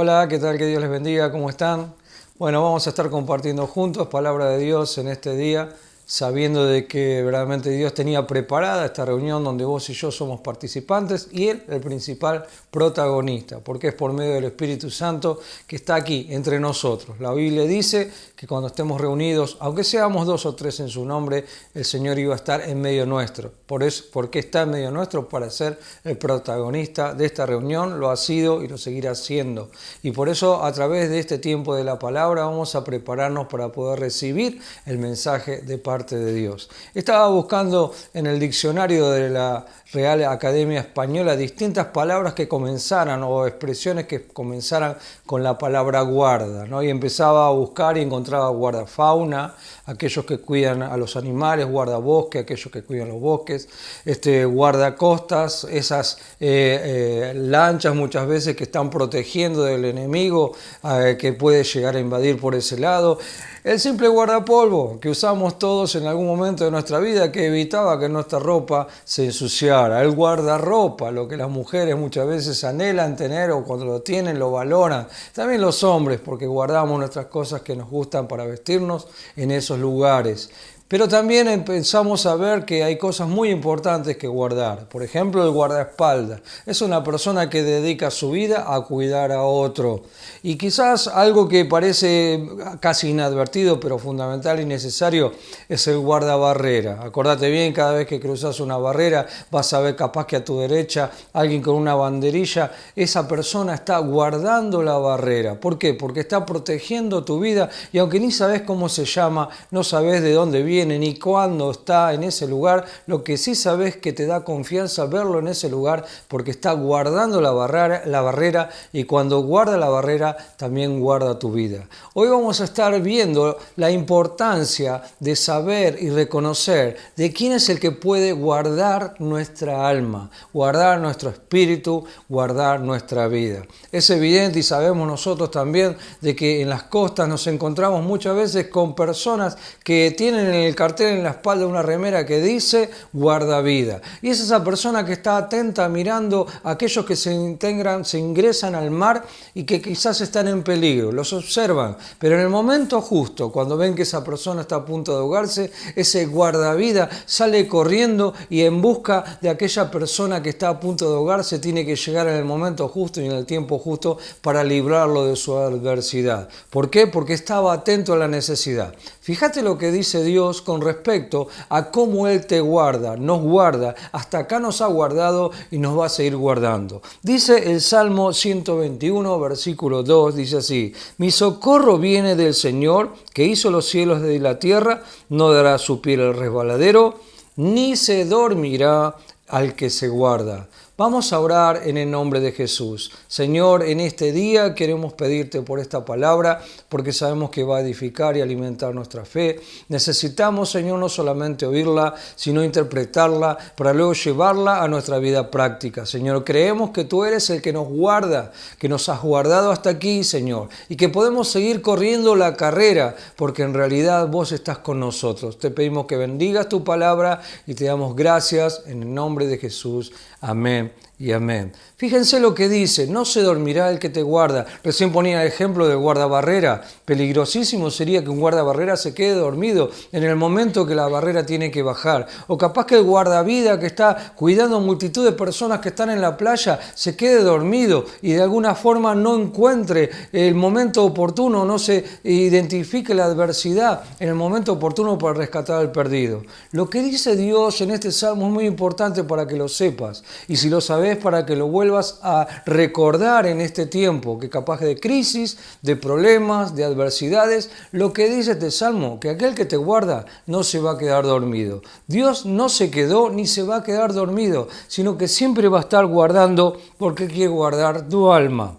Hola, ¿qué tal? Que Dios les bendiga, ¿cómo están? Bueno, vamos a estar compartiendo juntos palabra de Dios en este día sabiendo de que verdaderamente Dios tenía preparada esta reunión donde vos y yo somos participantes y Él el principal protagonista, porque es por medio del Espíritu Santo que está aquí entre nosotros. La Biblia dice que cuando estemos reunidos, aunque seamos dos o tres en su nombre, el Señor iba a estar en medio nuestro. Por eso, porque está en medio nuestro para ser el protagonista de esta reunión, lo ha sido y lo seguirá siendo. Y por eso a través de este tiempo de la palabra vamos a prepararnos para poder recibir el mensaje de parte de Dios. Estaba buscando en el diccionario de la Real Academia Española distintas palabras que comenzaran o expresiones que comenzaran con la palabra guarda, ¿no? Y empezaba a buscar y encontraba guardafauna, aquellos que cuidan a los animales, guardabosque, aquellos que cuidan los bosques, este, guardacostas, esas eh, eh, lanchas muchas veces que están protegiendo del enemigo eh, que puede llegar a invadir por ese lado. El simple guardapolvo que usamos todos en algún momento de nuestra vida que evitaba que nuestra ropa se ensuciara. El guardarropa, lo que las mujeres muchas veces anhelan tener o cuando lo tienen lo valoran. También los hombres, porque guardamos nuestras cosas que nos gustan para vestirnos en esos lugares. Pero también empezamos a ver que hay cosas muy importantes que guardar. Por ejemplo, el guardaespaldas. Es una persona que dedica su vida a cuidar a otro. Y quizás algo que parece casi inadvertido, pero fundamental y necesario, es el guardabarrera. Acordate bien, cada vez que cruzas una barrera, vas a ver capaz que a tu derecha alguien con una banderilla, esa persona está guardando la barrera. ¿Por qué? Porque está protegiendo tu vida y aunque ni sabes cómo se llama, no sabes de dónde viene, ni cuándo está en ese lugar, lo que sí sabes que te da confianza verlo en ese lugar porque está guardando la barrera, la barrera y cuando guarda la barrera también guarda tu vida. Hoy vamos a estar viendo la importancia de saber y reconocer de quién es el que puede guardar nuestra alma, guardar nuestro espíritu, guardar nuestra vida. Es evidente y sabemos nosotros también de que en las costas nos encontramos muchas veces con personas que tienen el el cartel en la espalda una remera que dice guarda vida. Y es esa persona que está atenta mirando a aquellos que se integran, se ingresan al mar y que quizás están en peligro. Los observan, pero en el momento justo, cuando ven que esa persona está a punto de ahogarse, ese guardavida sale corriendo y en busca de aquella persona que está a punto de ahogarse tiene que llegar en el momento justo y en el tiempo justo para librarlo de su adversidad. ¿Por qué? Porque estaba atento a la necesidad. Fíjate lo que dice Dios con respecto a cómo Él te guarda, nos guarda, hasta acá nos ha guardado y nos va a seguir guardando. Dice el Salmo 121, versículo 2, dice así, mi socorro viene del Señor que hizo los cielos y la tierra, no dará su piel el resbaladero, ni se dormirá al que se guarda. Vamos a orar en el nombre de Jesús. Señor, en este día queremos pedirte por esta palabra porque sabemos que va a edificar y alimentar nuestra fe. Necesitamos, Señor, no solamente oírla, sino interpretarla para luego llevarla a nuestra vida práctica. Señor, creemos que tú eres el que nos guarda, que nos has guardado hasta aquí, Señor, y que podemos seguir corriendo la carrera porque en realidad vos estás con nosotros. Te pedimos que bendigas tu palabra y te damos gracias en el nombre de Jesús. Amén y amén. Fíjense lo que dice, no se dormirá el que te guarda. Recién ponía el ejemplo del guardabarrera. Peligrosísimo sería que un guardabarrera se quede dormido en el momento que la barrera tiene que bajar. O capaz que el guardavida que está cuidando multitud de personas que están en la playa se quede dormido y de alguna forma no encuentre el momento oportuno, no se identifique la adversidad en el momento oportuno para rescatar al perdido. Lo que dice Dios en este salmo es muy importante para que lo sepas. Y si lo sabes, para que lo vuelvas a recordar en este tiempo, que capaz de crisis, de problemas, de adversidades, lo que dice este salmo, que aquel que te guarda no se va a quedar dormido. Dios no se quedó ni se va a quedar dormido, sino que siempre va a estar guardando porque quiere guardar tu alma.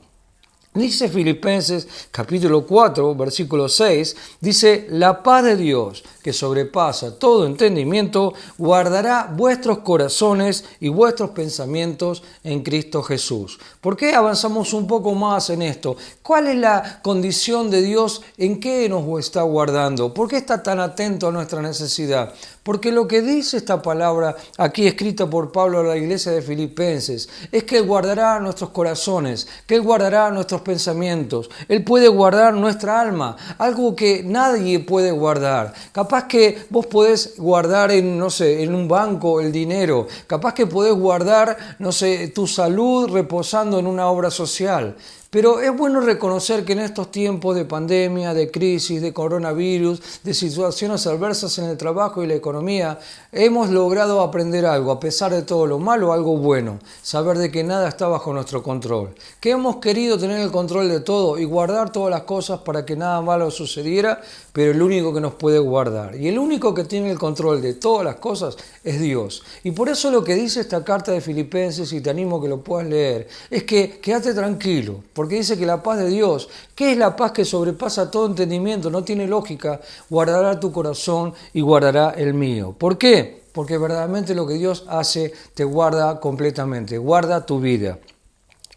Dice Filipenses capítulo 4, versículo 6, dice, la paz de Dios, que sobrepasa todo entendimiento, guardará vuestros corazones y vuestros pensamientos en Cristo Jesús. ¿Por qué avanzamos un poco más en esto? ¿Cuál es la condición de Dios? ¿En qué nos está guardando? ¿Por qué está tan atento a nuestra necesidad? Porque lo que dice esta palabra aquí escrita por Pablo a la iglesia de Filipenses es que Él guardará nuestros corazones, que Él guardará nuestros pensamientos, Él puede guardar nuestra alma, algo que nadie puede guardar. Capaz que vos podés guardar en, no sé, en un banco el dinero, capaz que podés guardar, no sé, tu salud reposando en una obra social. Pero es bueno reconocer que en estos tiempos de pandemia, de crisis, de coronavirus, de situaciones adversas en el trabajo y la economía, hemos logrado aprender algo, a pesar de todo lo malo, algo bueno, saber de que nada está bajo nuestro control, que hemos querido tener el control de todo y guardar todas las cosas para que nada malo sucediera, pero el único que nos puede guardar y el único que tiene el control de todas las cosas es Dios. Y por eso lo que dice esta carta de Filipenses, y te animo a que lo puedas leer, es que quédate tranquilo porque dice que la paz de Dios, que es la paz que sobrepasa todo entendimiento, no tiene lógica, guardará tu corazón y guardará el mío. ¿Por qué? Porque verdaderamente lo que Dios hace te guarda completamente, guarda tu vida.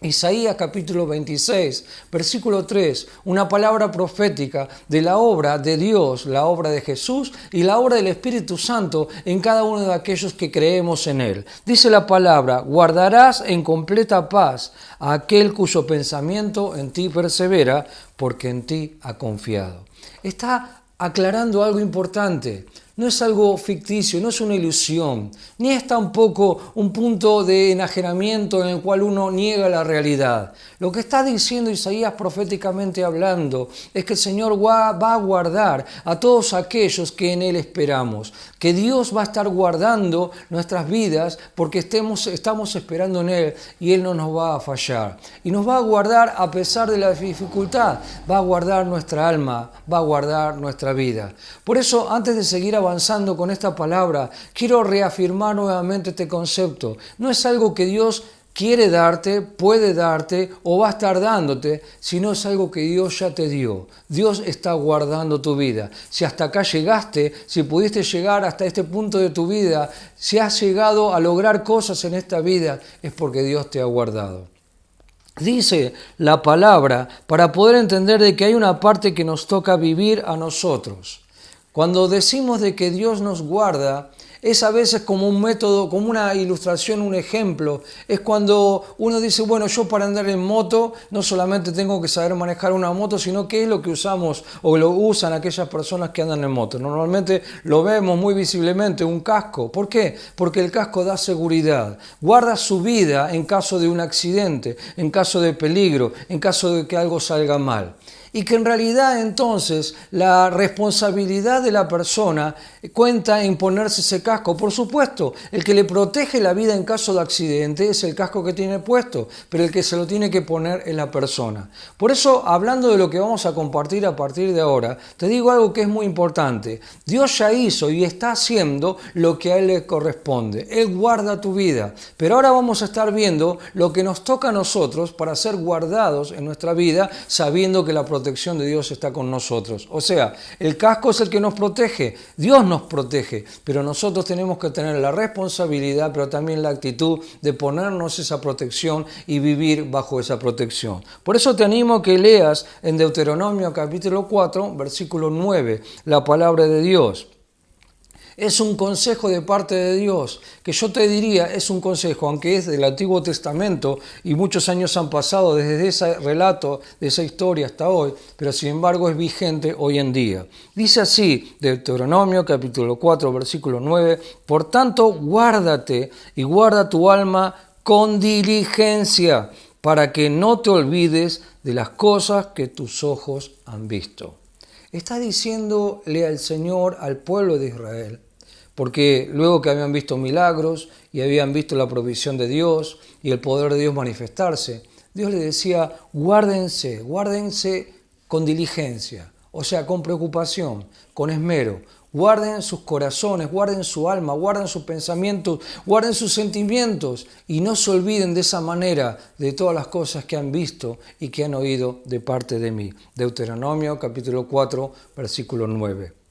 Isaías capítulo 26, versículo 3, una palabra profética de la obra de Dios, la obra de Jesús y la obra del Espíritu Santo en cada uno de aquellos que creemos en Él. Dice la palabra, guardarás en completa paz a aquel cuyo pensamiento en ti persevera, porque en ti ha confiado. Está aclarando algo importante no es algo ficticio, no es una ilusión, ni es tampoco un punto de enajenamiento en el cual uno niega la realidad. Lo que está diciendo Isaías proféticamente hablando es que el Señor va a guardar a todos aquellos que en Él esperamos, que Dios va a estar guardando nuestras vidas porque estemos, estamos esperando en Él y Él no nos va a fallar. Y nos va a guardar a pesar de la dificultad, va a guardar nuestra alma, va a guardar nuestra vida. Por eso, antes de seguir avanzando con esta palabra, quiero reafirmar nuevamente este concepto. No es algo que Dios quiere darte, puede darte o va a estar dándote, sino es algo que Dios ya te dio. Dios está guardando tu vida. Si hasta acá llegaste, si pudiste llegar hasta este punto de tu vida, si has llegado a lograr cosas en esta vida, es porque Dios te ha guardado. Dice la palabra para poder entender de que hay una parte que nos toca vivir a nosotros. Cuando decimos de que Dios nos guarda, es a veces como un método, como una ilustración, un ejemplo. Es cuando uno dice, bueno, yo para andar en moto no solamente tengo que saber manejar una moto, sino qué es lo que usamos o lo usan aquellas personas que andan en moto. Normalmente lo vemos muy visiblemente, un casco. ¿Por qué? Porque el casco da seguridad, guarda su vida en caso de un accidente, en caso de peligro, en caso de que algo salga mal y que en realidad entonces la responsabilidad de la persona cuenta en ponerse ese casco. Por supuesto, el que le protege la vida en caso de accidente es el casco que tiene puesto, pero el que se lo tiene que poner es la persona. Por eso, hablando de lo que vamos a compartir a partir de ahora, te digo algo que es muy importante. Dios ya hizo y está haciendo lo que a Él le corresponde. Él guarda tu vida. Pero ahora vamos a estar viendo lo que nos toca a nosotros para ser guardados en nuestra vida, sabiendo que la protección protección de Dios está con nosotros. O sea, el casco es el que nos protege, Dios nos protege, pero nosotros tenemos que tener la responsabilidad, pero también la actitud de ponernos esa protección y vivir bajo esa protección. Por eso te animo a que leas en Deuteronomio capítulo 4, versículo 9, la palabra de Dios. Es un consejo de parte de Dios, que yo te diría, es un consejo, aunque es del Antiguo Testamento y muchos años han pasado desde ese relato, de esa historia hasta hoy, pero sin embargo es vigente hoy en día. Dice así, Deuteronomio capítulo 4, versículo 9, por tanto guárdate y guarda tu alma con diligencia, para que no te olvides de las cosas que tus ojos han visto está diciéndole al Señor, al pueblo de Israel, porque luego que habían visto milagros y habían visto la provisión de Dios y el poder de Dios manifestarse, Dios le decía, guárdense, guárdense con diligencia, o sea, con preocupación, con esmero, Guarden sus corazones, guarden su alma, guarden sus pensamientos, guarden sus sentimientos y no se olviden de esa manera de todas las cosas que han visto y que han oído de parte de mí. Deuteronomio capítulo 4, versículo 9.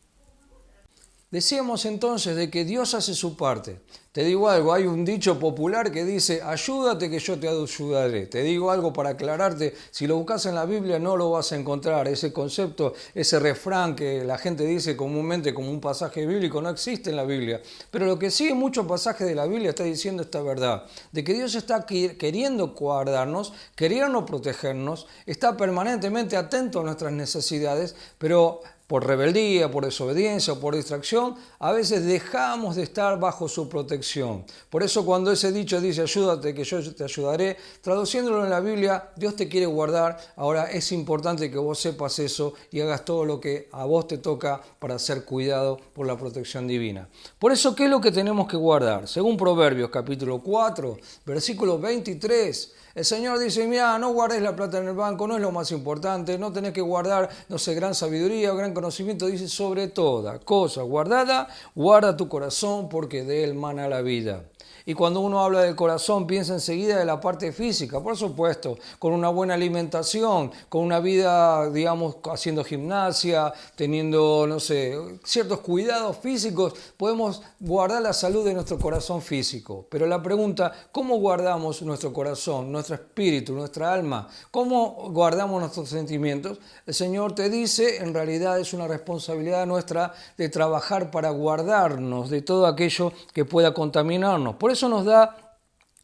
Decíamos entonces de que Dios hace su parte. Te digo algo, hay un dicho popular que dice, ayúdate que yo te ayudaré. Te digo algo para aclararte, si lo buscas en la Biblia no lo vas a encontrar. Ese concepto, ese refrán que la gente dice comúnmente como un pasaje bíblico, no existe en la Biblia. Pero lo que sí en muchos pasajes de la Biblia está diciendo esta verdad, de que Dios está queriendo guardarnos, queriendo protegernos, está permanentemente atento a nuestras necesidades, pero por rebeldía, por desobediencia o por distracción, a veces dejamos de estar bajo su protección. Por eso cuando ese dicho dice ayúdate que yo te ayudaré, traduciéndolo en la Biblia, Dios te quiere guardar. Ahora es importante que vos sepas eso y hagas todo lo que a vos te toca para ser cuidado por la protección divina. Por eso, ¿qué es lo que tenemos que guardar? Según Proverbios capítulo 4, versículo 23, el Señor dice, mira, no guardes la plata en el banco, no es lo más importante, no tenés que guardar, no sé, gran sabiduría o gran conocimiento, dice, sobre toda cosa guardada, guarda tu corazón porque de él mana la vida. Y cuando uno habla del corazón, piensa enseguida de la parte física, por supuesto, con una buena alimentación, con una vida, digamos, haciendo gimnasia, teniendo, no sé, ciertos cuidados físicos, podemos guardar la salud de nuestro corazón físico. Pero la pregunta, ¿cómo guardamos nuestro corazón, nuestro espíritu, nuestra alma? ¿Cómo guardamos nuestros sentimientos? El Señor te dice, en realidad es una responsabilidad nuestra de trabajar para guardarnos de todo aquello que pueda contaminarnos. Por eso nos da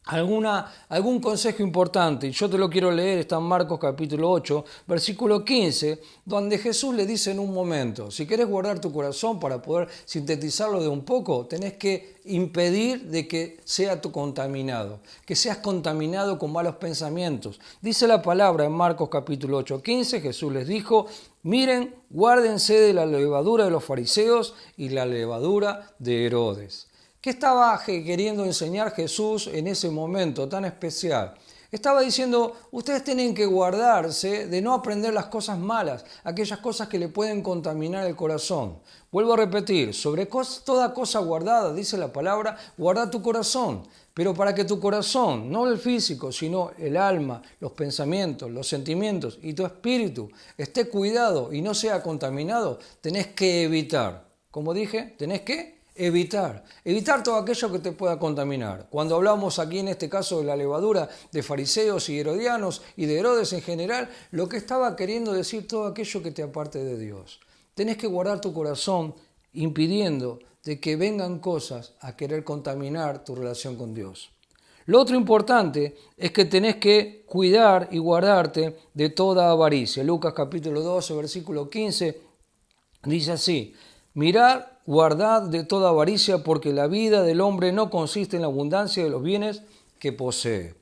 alguna, algún consejo importante. Y yo te lo quiero leer, está en Marcos capítulo 8, versículo 15, donde Jesús le dice en un momento, si quieres guardar tu corazón para poder sintetizarlo de un poco, tenés que impedir de que sea tu contaminado, que seas contaminado con malos pensamientos. Dice la palabra en Marcos capítulo 8, 15, Jesús les dijo, miren, guárdense de la levadura de los fariseos y la levadura de Herodes. ¿Qué estaba queriendo enseñar Jesús en ese momento tan especial? Estaba diciendo, ustedes tienen que guardarse de no aprender las cosas malas, aquellas cosas que le pueden contaminar el corazón. Vuelvo a repetir, sobre toda cosa guardada, dice la palabra, guarda tu corazón. Pero para que tu corazón, no el físico, sino el alma, los pensamientos, los sentimientos y tu espíritu esté cuidado y no sea contaminado, tenés que evitar. Como dije, tenés que evitar, evitar todo aquello que te pueda contaminar. Cuando hablamos aquí en este caso de la levadura de fariseos y herodianos y de Herodes en general, lo que estaba queriendo decir todo aquello que te aparte de Dios. Tenés que guardar tu corazón impidiendo de que vengan cosas a querer contaminar tu relación con Dios. Lo otro importante es que tenés que cuidar y guardarte de toda avaricia. Lucas capítulo 12, versículo 15 dice así, mirad guardad de toda avaricia, porque la vida del hombre no consiste en la abundancia de los bienes que posee.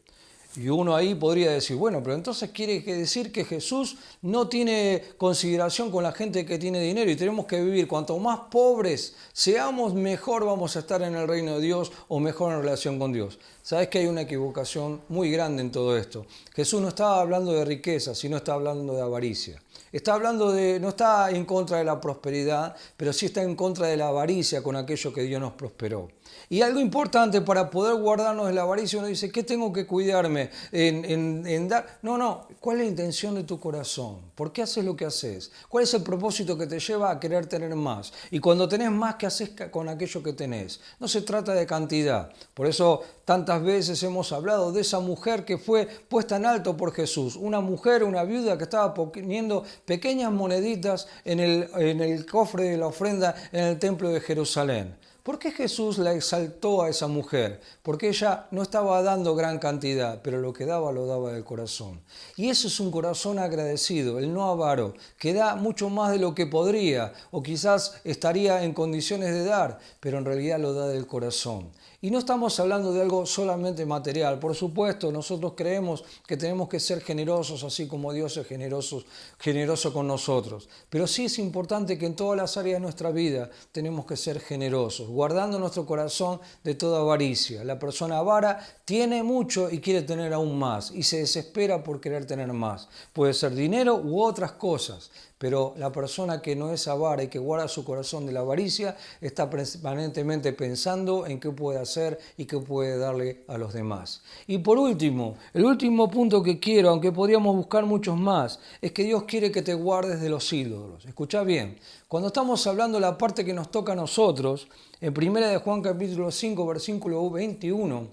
Y uno ahí podría decir, bueno, pero entonces quiere decir que Jesús no tiene consideración con la gente que tiene dinero y tenemos que vivir. Cuanto más pobres seamos, mejor vamos a estar en el reino de Dios o mejor en relación con Dios. Sabes que hay una equivocación muy grande en todo esto. Jesús no estaba hablando de riqueza, sino está hablando de avaricia. Está hablando de, no está en contra de la prosperidad, pero sí está en contra de la avaricia con aquello que Dios nos prosperó. Y algo importante para poder guardarnos de la avaricia, uno dice, ¿qué tengo que cuidarme en, dar? No, no, ¿cuál es la intención de tu corazón? ¿Por qué haces lo que haces? ¿Cuál es el propósito que te lleva a querer tener más? Y cuando tenés más, ¿qué haces con aquello que tenés? No se trata de cantidad. Por eso tantas veces hemos hablado de esa mujer que fue puesta en alto por Jesús. Una mujer, una viuda que estaba poniendo pequeñas moneditas en el, en el cofre de la ofrenda en el templo de Jerusalén. ¿Por qué Jesús la exaltó a esa mujer? Porque ella no estaba dando gran cantidad, pero lo que daba lo daba del corazón. Y eso es un corazón agradecido, el no avaro, que da mucho más de lo que podría o quizás estaría en condiciones de dar, pero en realidad lo da del corazón. Y no estamos hablando de algo solamente material. Por supuesto, nosotros creemos que tenemos que ser generosos, así como Dios es generoso, generoso con nosotros. Pero sí es importante que en todas las áreas de nuestra vida tenemos que ser generosos, guardando nuestro corazón de toda avaricia. La persona avara tiene mucho y quiere tener aún más y se desespera por querer tener más. Puede ser dinero u otras cosas. Pero la persona que no es avara y que guarda su corazón de la avaricia está permanentemente pensando en qué puede hacer y que puede darle a los demás. Y por último, el último punto que quiero, aunque podríamos buscar muchos más, es que Dios quiere que te guardes de los ídolos. Escucha bien, cuando estamos hablando de la parte que nos toca a nosotros, en 1 de Juan capítulo 5, versículo 21,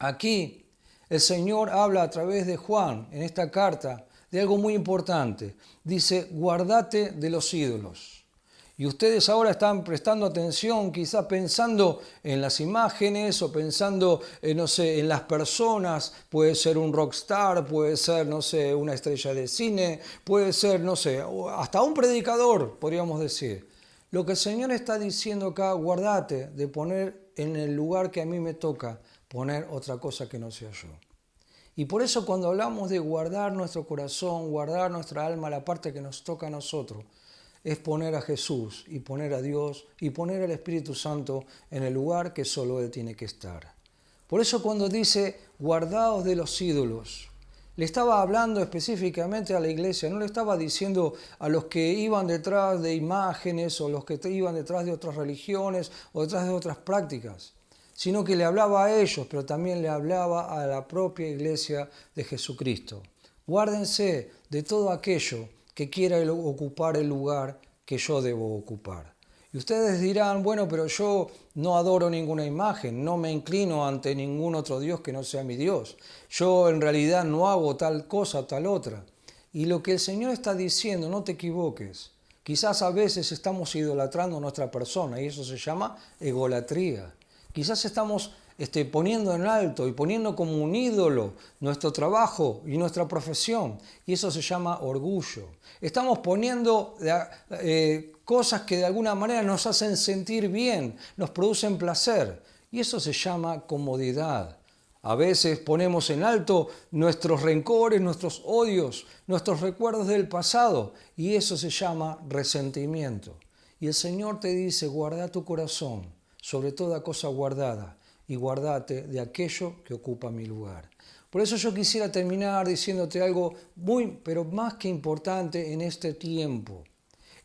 aquí el Señor habla a través de Juan en esta carta de algo muy importante. Dice, guardate de los ídolos. Y ustedes ahora están prestando atención, quizá pensando en las imágenes o pensando, eh, no sé, en las personas. Puede ser un rockstar, puede ser, no sé, una estrella de cine, puede ser, no sé, hasta un predicador, podríamos decir. Lo que el Señor está diciendo acá, guardate de poner en el lugar que a mí me toca, poner otra cosa que no sea yo. Y por eso cuando hablamos de guardar nuestro corazón, guardar nuestra alma, la parte que nos toca a nosotros, es poner a Jesús y poner a Dios y poner al Espíritu Santo en el lugar que solo Él tiene que estar. Por eso cuando dice guardaos de los ídolos, le estaba hablando específicamente a la iglesia, no le estaba diciendo a los que iban detrás de imágenes o los que iban detrás de otras religiones o detrás de otras prácticas, sino que le hablaba a ellos, pero también le hablaba a la propia iglesia de Jesucristo. Guárdense de todo aquello que quiera ocupar el lugar que yo debo ocupar. Y ustedes dirán, bueno, pero yo no adoro ninguna imagen, no me inclino ante ningún otro Dios que no sea mi Dios. Yo en realidad no hago tal cosa, tal otra. Y lo que el Señor está diciendo, no te equivoques. Quizás a veces estamos idolatrando nuestra persona y eso se llama egolatría. Quizás estamos este, poniendo en alto y poniendo como un ídolo nuestro trabajo y nuestra profesión. Y eso se llama orgullo. Estamos poniendo eh, cosas que de alguna manera nos hacen sentir bien, nos producen placer. Y eso se llama comodidad. A veces ponemos en alto nuestros rencores, nuestros odios, nuestros recuerdos del pasado. Y eso se llama resentimiento. Y el Señor te dice, guarda tu corazón sobre toda cosa guardada y guardate de aquello que ocupa mi lugar. Por eso yo quisiera terminar diciéndote algo muy, pero más que importante en este tiempo.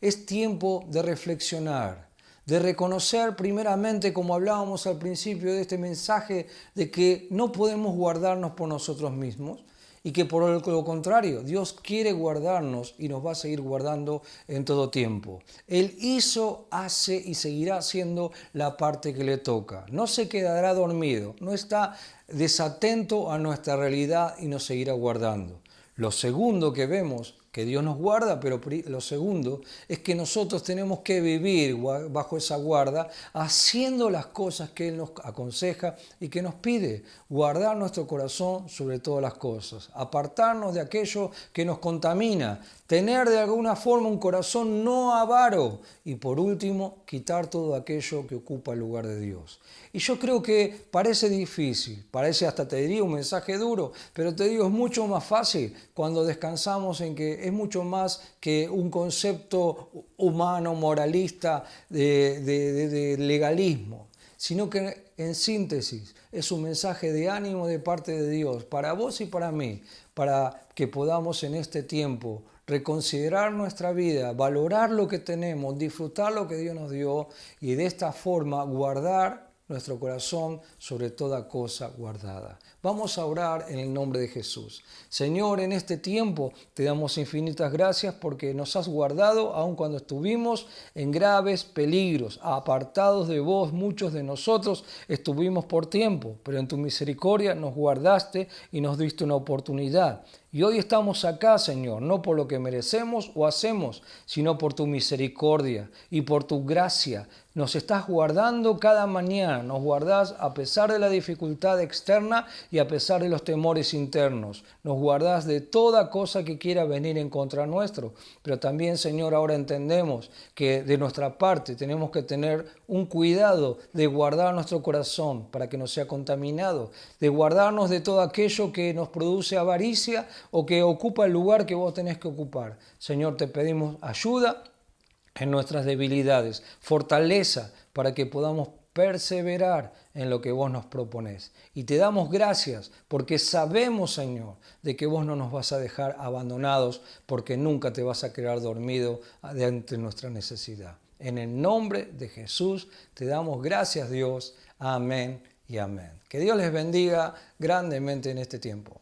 Es tiempo de reflexionar, de reconocer primeramente, como hablábamos al principio de este mensaje, de que no podemos guardarnos por nosotros mismos, y que por lo contrario, Dios quiere guardarnos y nos va a seguir guardando en todo tiempo. Él hizo, hace y seguirá haciendo la parte que le toca. No se quedará dormido, no está desatento a nuestra realidad y nos seguirá guardando. Lo segundo que vemos que Dios nos guarda, pero lo segundo es que nosotros tenemos que vivir bajo esa guarda, haciendo las cosas que Él nos aconseja y que nos pide. Guardar nuestro corazón sobre todas las cosas, apartarnos de aquello que nos contamina, tener de alguna forma un corazón no avaro y por último, quitar todo aquello que ocupa el lugar de Dios. Y yo creo que parece difícil, parece hasta te diría un mensaje duro, pero te digo, es mucho más fácil cuando descansamos en que es mucho más que un concepto humano, moralista, de, legalismo, sino que en síntesis es un mensaje de ánimo de parte de Dios para vos y para mí, para que podamos en este tiempo reconsiderar nuestra vida, valorar lo que tenemos, disfrutar lo que Dios nos dio y de esta forma guardar nuestro corazón sobre toda cosa guardada. Vamos a orar en el nombre de Jesús. Señor, en este tiempo te damos infinitas gracias porque nos has guardado aun cuando estuvimos en graves peligros, apartados de vos, muchos de nosotros estuvimos por tiempo, pero en tu misericordia nos guardaste y nos diste una oportunidad. Y hoy estamos acá, Señor, no por lo que merecemos o hacemos, sino por tu misericordia y por tu gracia. Nos estás guardando cada mañana, nos guardás a pesar de la dificultad externa y a pesar de los temores internos. Nos guardás de toda cosa que quiera venir en contra nuestro. Pero también, Señor, ahora entendemos que de nuestra parte tenemos que tener un cuidado de guardar nuestro corazón para que no sea contaminado, de guardarnos de todo aquello que nos produce avaricia o que ocupa el lugar que vos tenés que ocupar. Señor, te pedimos ayuda en nuestras debilidades, fortaleza para que podamos perseverar en lo que vos nos proponés. Y te damos gracias porque sabemos, Señor, de que vos no nos vas a dejar abandonados porque nunca te vas a quedar dormido ante nuestra necesidad. En el nombre de Jesús te damos gracias, Dios. Amén y amén. Que Dios les bendiga grandemente en este tiempo.